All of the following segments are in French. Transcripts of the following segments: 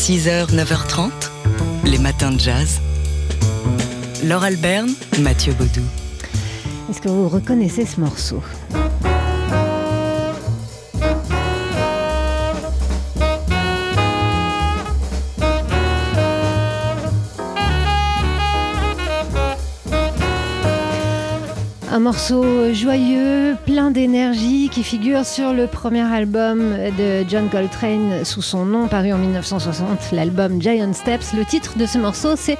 6h, 9h30, les matins de jazz. Laure Alberne, Mathieu Baudou. Est-ce que vous reconnaissez ce morceau? Un morceau joyeux, plein d'énergie, qui figure sur le premier album de John Coltrane sous son nom, paru en 1960, l'album Giant Steps. Le titre de ce morceau, c'est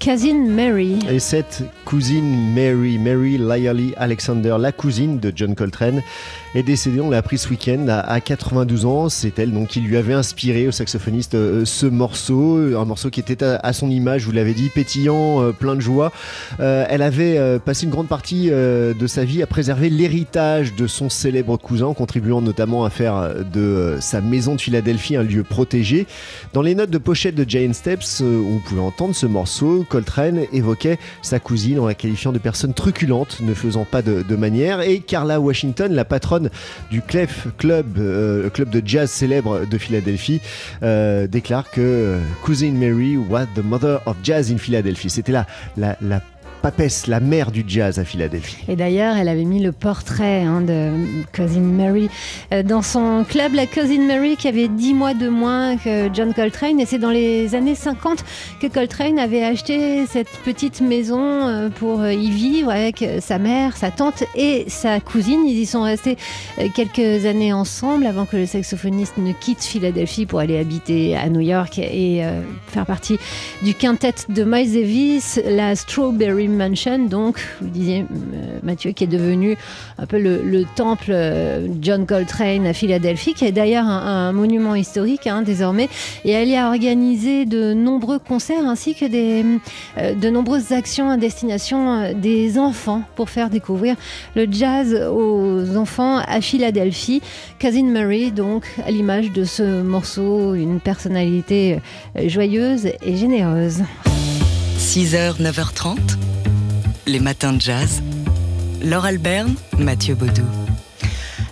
Cousin Mary. Et cette cousine Mary, Mary Lyerly Alexander, la cousine de John Coltrane, est décédée, on l'a appris ce week-end, à 92 ans. C'est elle donc qui lui avait inspiré au saxophoniste euh, ce morceau, un morceau qui était à, son image, vous l'avez dit, pétillant, euh, plein de joie. Euh, elle avait passé une grande partie de sa vie à préserver l'héritage de son célèbre cousin, contribuant notamment à faire de sa maison de Philadelphie un lieu protégé. Dans les notes de pochette de Jane Steps, vous pouvez entendre ce morceau, Coltrane évoquait sa cousine en la qualifiant de personne truculente, ne faisant pas de, manière, et Carla Washington, la patronne du Clef Club, euh, club de jazz célèbre de Philadelphie, euh, déclare que Cousin Mary was the mother of jazz in Philadelphia. C'était la, la, la la mère du jazz à Philadelphie. Et d'ailleurs, elle avait mis le portrait hein, de Cousin Mary euh, dans son club, la Cousin Mary, qui avait 10 mois de moins que John Coltrane. Et c'est dans les années 50 que Coltrane avait acheté cette petite maison euh, pour y vivre avec sa mère, sa tante et sa cousine. Ils y sont restés euh, quelques années ensemble avant que le saxophoniste ne quitte Philadelphie pour aller habiter à New York et faire partie du quintet de Miles Davis, la Strawberry Mansion, donc, vous disiez euh, Mathieu, qui est devenu un peu le, temple euh, John Coltrane à Philadelphie, qui est d'ailleurs un, monument historique hein, désormais. Et elle y a organisé de nombreux concerts ainsi que des, euh, de nombreuses actions à destination des enfants pour faire découvrir le jazz aux enfants à Philadelphie. Cousin Mary, donc, à l'image de ce morceau, une personnalité joyeuse et généreuse. 6h, 9h30 les matins de jazz. Laure Alberne, Mathieu Baudou.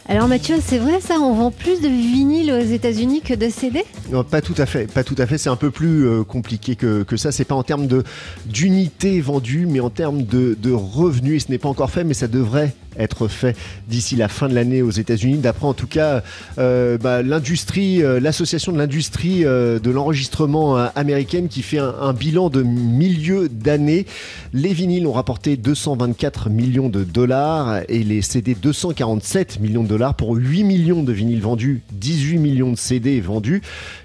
Alors Mathieu, c'est vrai ça, on vend plus de vinyle aux États-Unis que de CD non, Pas tout à fait, pas tout à fait. C'est un peu plus euh, compliqué que, que ça. C'est pas en termes de d'unités vendues, mais en termes de, de revenus. Et ce n'est pas encore fait, mais ça devrait être fait d'ici la fin de l'année aux États-Unis. D'après en tout cas euh, bah, l'industrie, euh, l'association de l'industrie euh, de l'enregistrement américaine qui fait un, bilan de milieu d'année. Les vinyles ont rapporté 224 millions de dollars et les CD 247 millions de dollars pour 8 millions de vinyles vendus, 18 millions de CD vendus.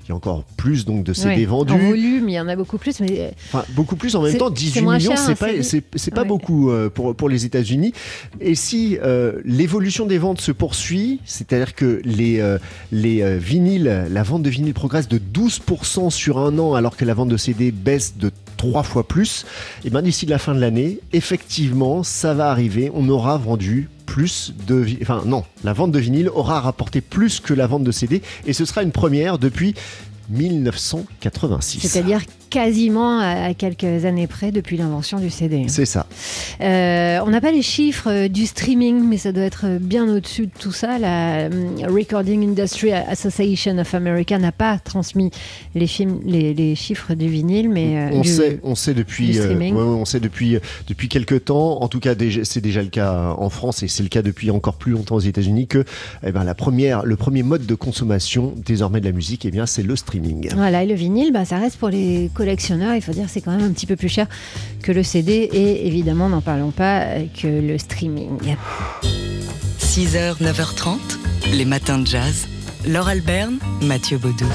Il y a encore plus donc de CD vendus. En volume, il y en a beaucoup plus, mais enfin, beaucoup plus en même temps. 18 millions, c'est pas c'est pas beaucoup pour pour les États-Unis. Et si euh, l'évolution des ventes se poursuit, c'est-à-dire que les, euh, les euh, vinyles, la vente de vinyles progresse de 12% sur un an alors que la vente de CD baisse de trois fois plus, et eh bien d'ici la fin de l'année, effectivement, ça va arriver, on aura vendu plus de... Enfin non, la vente de vinyle aura rapporté plus que la vente de CD, et ce sera une première depuis 1986. C'est-à-dire quasiment à quelques années près depuis l'invention du CD. C'est ça. Euh, on n'a pas les chiffres euh, du streaming, mais ça doit être bien au-dessus de tout ça. La euh, Recording Industry Association of America n'a pas transmis les, films, les, chiffres du vinyle, mais on sait, on sait depuis, on sait depuis depuis quelques temps. En tout cas, c'est déjà le cas en France et c'est le cas depuis encore plus longtemps aux États-Unis que eh ben, la première, le premier mode de consommation désormais de la musique, eh bien, c'est le streaming. Voilà, et le vinyle, bah, ça reste pour les collectionneurs, il faut dire c'est quand même un petit peu plus cher que le CD et évidemment n'en parlons pas que le streaming. 6h, 9h30, les matins de jazz. Laure Alberne, Mathieu Baudou.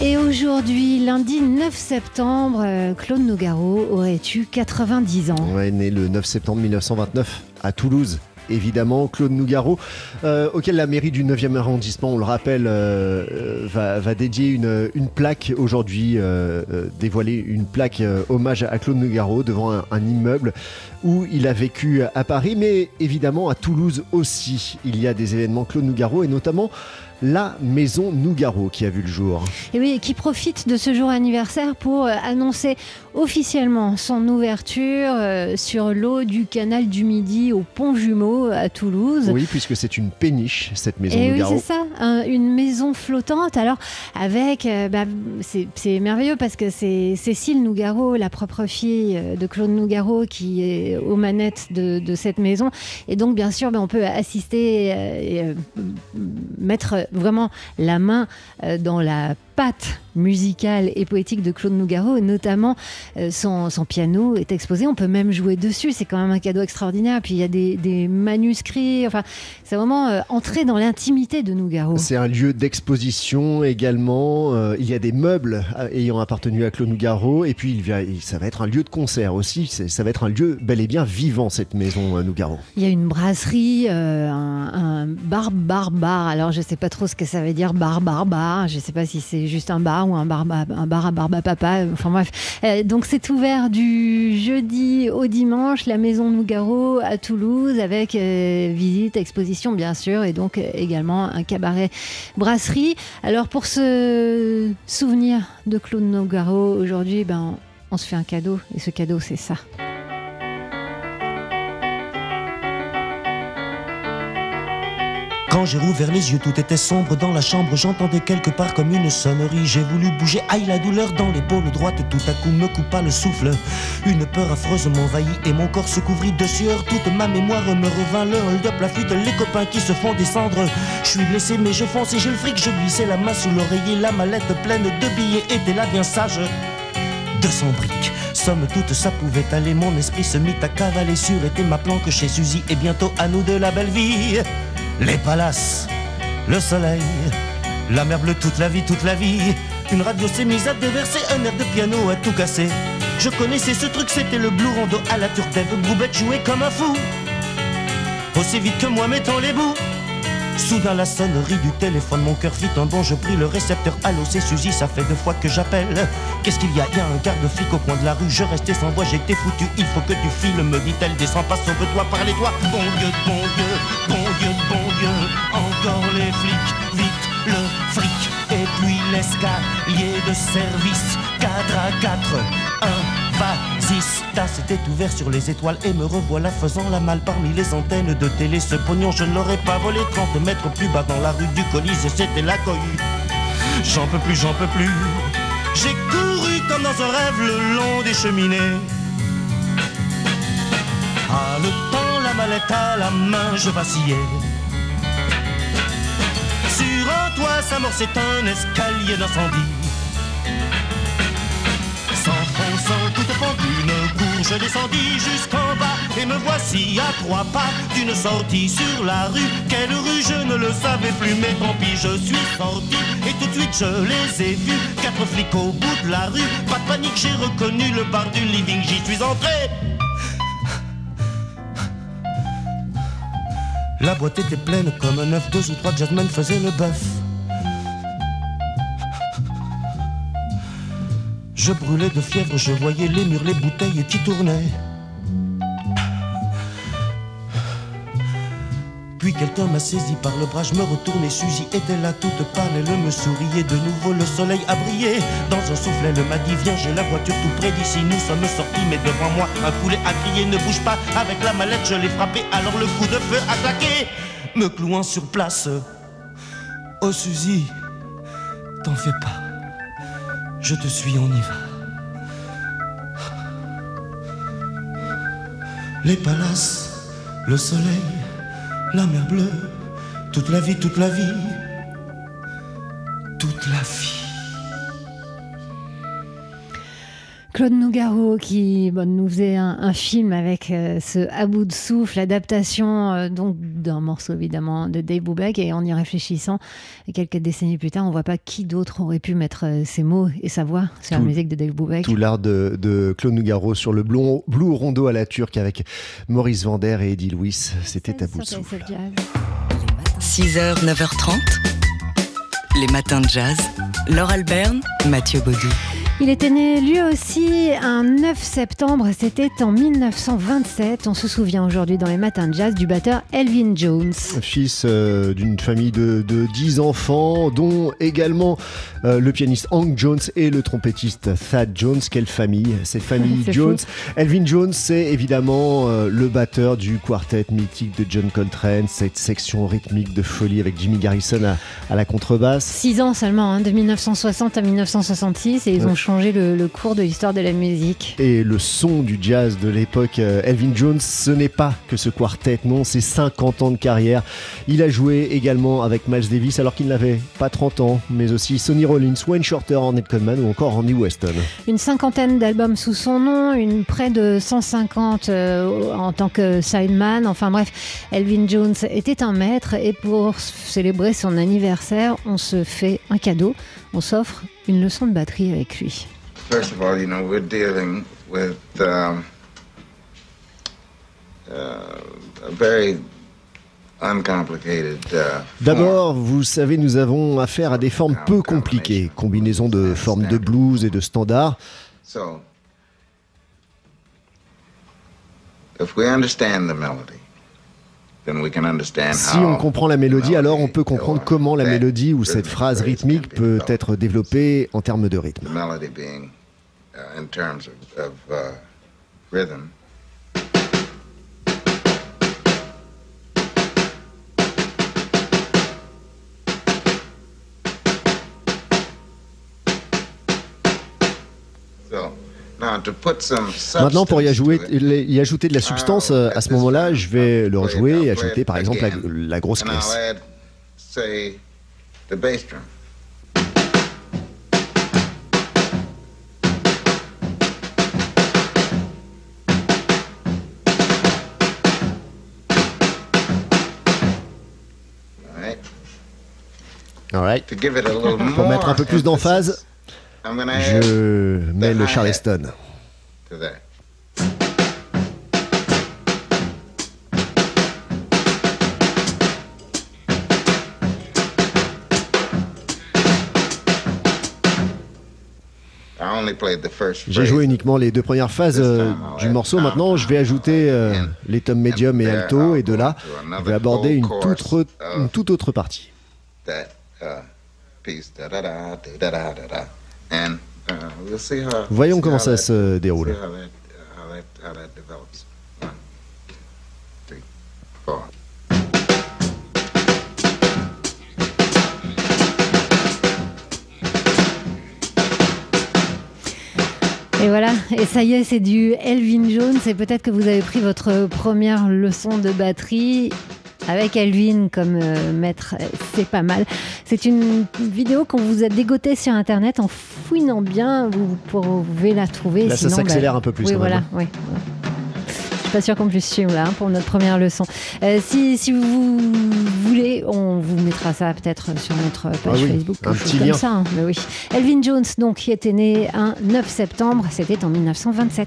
Et aujourd'hui, lundi 9 septembre, euh, Claude Nougaro aurait eu 90 ans. Ouais, né le 9 septembre 1929 à Toulouse évidemment, Claude Nougaro, euh, auquel la mairie du 9e arrondissement, on le rappelle, euh, va, dédier une, plaque aujourd'hui, euh, dévoiler une plaque hommage à Claude Nougaro devant un, immeuble où il a vécu à Paris, mais évidemment à Toulouse aussi. Il y a des événements Claude Nougaro et notamment la maison Nougaro qui a vu le jour. Et oui, qui profite de ce jour anniversaire pour annoncer officiellement son ouverture euh, sur l'eau du canal du Midi au Pont Jumeau à Toulouse. Oui, puisque c'est une péniche, cette maison Et Nougaro. oui, c'est ça, une maison flottante. Alors, avec, euh, bah, c'est merveilleux parce que c'est Cécile Nougaro, la propre fille euh, de Claude Nougaro, qui est aux manettes de, cette maison. Et donc, bien sûr, bah, on peut assister et mettre vraiment la main dans la pâte musicale et poétique de Claude Nougaro, notamment euh, son, piano est exposé, on peut même jouer dessus, c'est quand même un cadeau extraordinaire. Puis il y a des, manuscrits, enfin, c'est vraiment euh, entrer dans l'intimité de Nougaro. C'est un lieu d'exposition également, euh, il y a des meubles ayant appartenu à Claude Nougaro, et puis il, ça va être un lieu de concert aussi, ça va être un lieu bel et bien vivant, cette maison Nougaro. Il y a une brasserie, un, un, bar, bar, bar, alors je sais pas trop ce que ça veut dire, bar, bar, bar, je sais pas si c'est juste un bar ou un bar, un bar à barbe papa. Enfin bref. Euh, donc c'est ouvert du jeudi au dimanche, la maison Nougaro à Toulouse, avec euh, visite, exposition bien sûr, et donc euh, également un cabaret brasserie. Alors pour se souvenir de Claude Nougaro aujourd'hui, ben, on se fait un cadeau, et ce cadeau c'est ça. Quand j'ai rouvert les yeux, tout était sombre dans la chambre. J'entendais quelque part comme une sonnerie. J'ai voulu bouger, aïe la douleur dans l'épaule droite. Tout à coup me coupa le souffle. Une peur affreuse m'envahit et mon corps se couvrit de sueur. Toute ma mémoire me revint le hold-up, la fuite, les copains qui se font descendre. Je suis blessé, mais je fonce et j'ai le fric. Je glissais la main sous l'oreiller. La mallette pleine de billets était là bien sage. 200 briques. Somme toute, ça pouvait aller. Mon esprit se mit à cavaler sur était ma planque chez Suzy. Et bientôt à nous de la belle vie les palaces, le soleil, la mer bleue toute la vie, toute la vie. Une radio s'est mise à déverser un air de piano à tout casser. Je connaissais ce truc, c'était le blue rondo à la turtève. Boubette jouait comme un fou, aussi vite que moi mettant les bouts. Soudain la sonnerie du téléphone, mon cœur fit un bond, je pris le récepteur. Allô, c'est Suzy, ça fait deux fois que j'appelle. Qu'est-ce qu'il y a? Il y a un garde-flic au coin de la rue, je restais sans voix, j'étais foutu. Il faut que tu files, me dit-elle, descends pas, sauve-toi, parlez-toi. Bon Dieu, bon Dieu, bon Dieu, bon Dieu, encore les flics, vite le fric. Et puis l'escalier de service, 4 à 4, 1 Vasista s'était ouvert sur les étoiles et me revoilà faisant la malle parmi les antennes de télé. Ce pognon, je ne l'aurais pas volé 30 mètres plus bas dans la rue du Colisée, c'était la cohue. J'en peux plus, j'en peux plus. J'ai couru comme dans un rêve le long des cheminées. Ah, le temps, la mallette à la main, je vacillais. Sur un toit s'amorçait un escalier d'incendie. Sans tout au fond d'une cour, je descendis jusqu'en bas et me voici à trois pas d'une sortie sur la rue. Quelle rue, je ne le savais plus, mais tant pis, je suis sorti et tout de suite je les ai vus. Quatre flics au bout de la rue, pas de panique, j'ai reconnu le bar du living, j'y suis entré. La boîte était pleine comme un œuf, deux ou trois jazzmen faisaient le bœuf. Je brûlais de fièvre, je voyais les murs, les bouteilles qui tournaient. Quelqu'un m'a saisi par le bras, je me retournais, Suzy était là toute pâle, elle me souriait de nouveau, le soleil a brillé. Dans un souffle, elle m'a dit, viens, j'ai la voiture tout près d'ici, nous sommes sortis, mais devant moi, un poulet a crié, ne bouge pas, avec la mallette, je l'ai frappé, alors le coup de feu a claqué, me clouant sur place. Oh Suzy, t'en fais pas. Je te suis, on y va. Les palaces, le soleil, la mer bleue, toute la vie, toute la vie, toute la vie. Claude Nougaro qui nous faisait un, film avec euh, ce à bout de souffle, l'adaptation euh, donc d'un morceau évidemment de Dave Brubeck et en y réfléchissant quelques décennies plus tard, on voit pas qui d'autre aurait pu mettre euh, ses mots et sa voix sur la musique de Dave Brubeck. Tout l'art de, Claude Nougaro sur le Blue, Blue Rondo à la turque avec Maurice Vander et Eddie Louis, c'était à bout de souffle. 6h, 9h30, les matins de jazz. Laure Alberne, Mathieu Baudou. Il était né lui aussi un 9 septembre, c'était en 1927. On se souvient aujourd'hui dans les matins de jazz du batteur Elvin Jones. Fils euh, d'une famille de, de 10 enfants, dont également euh, le pianiste Hank Jones et le trompettiste Thad Jones. Quelle famille, cette famille Jones. fou. Elvin Jones, c'est évidemment euh, le batteur du quartet mythique de John Coltrane, cette section rythmique de folie avec Jimmy Garrison à, à la contrebasse. 6 ans seulement, hein, de 1960 à 1966, et ils Ouais. Le, le cours de l'histoire de la musique. Et le son du jazz de l'époque, euh, Elvin Jones, ce n'est pas que ce quartet, non, c'est 50 ans de carrière. Il a joué également avec Miles Davis alors qu'il n'avait pas 30 ans, mais aussi Sonny Rollins, Wayne Shorter, Ornette Coleman ou encore Randy Weston. Une cinquantaine d'albums sous son nom, une près de 150 euh, en tant que sideman. Enfin bref, Elvin Jones était un maître et pour célébrer son anniversaire, on se fait un cadeau. On s'offre une leçon de batterie avec lui. First of all, you know, we're dealing with um, uh, a very uncomplicated. Uh. D'abord, vous savez, nous avons affaire à des formes peu compliquées, combinaison de formes de blues et de standards. So, if we understand the melody, then we can understand Si on comprend la mélodie, the alors on melody peut comprendre comment la mélodie ou cette phrase rythmique peut être développée en termes de rythme. Maintenant, pour y, ajouter, y de la substance, euh, à ce moment-là, je vais le rejouer et ajouter par exemple la, la grosse caisse. All right. Pour mettre un peu plus d'emphase, je mets le charleston. J'ai joué uniquement les deux premières phases euh, du morceau. Maintenant, je vais ajouter euh, les tomes médium et alto, et de là, je vais aborder une toute, re- une toute autre partie. Uh, uh. Voyons comment ça se déroule. Et voilà, et ça y est, c'est du Elvin Jones. Et peut-être que vous avez pris votre première leçon de batterie avec Elvin comme euh, maître. C'est pas mal. C'est une vidéo qu'on vous a dégotée sur Internet en fouinant bien. Vous pouvez la trouver. Là, ça bah, s'accélère un peu plus Oui, voilà. même. oui. Je suis pas sûre qu'on puisse suivre là hein, pour notre première leçon. Euh, si, si vous voulez, on vous mettra ça peut-être sur notre page Ah oui, Facebook. un petit comme lien. ça, hein. Mais oui. Elvin Jones, donc, qui était né un 9 septembre, c'était en 1927.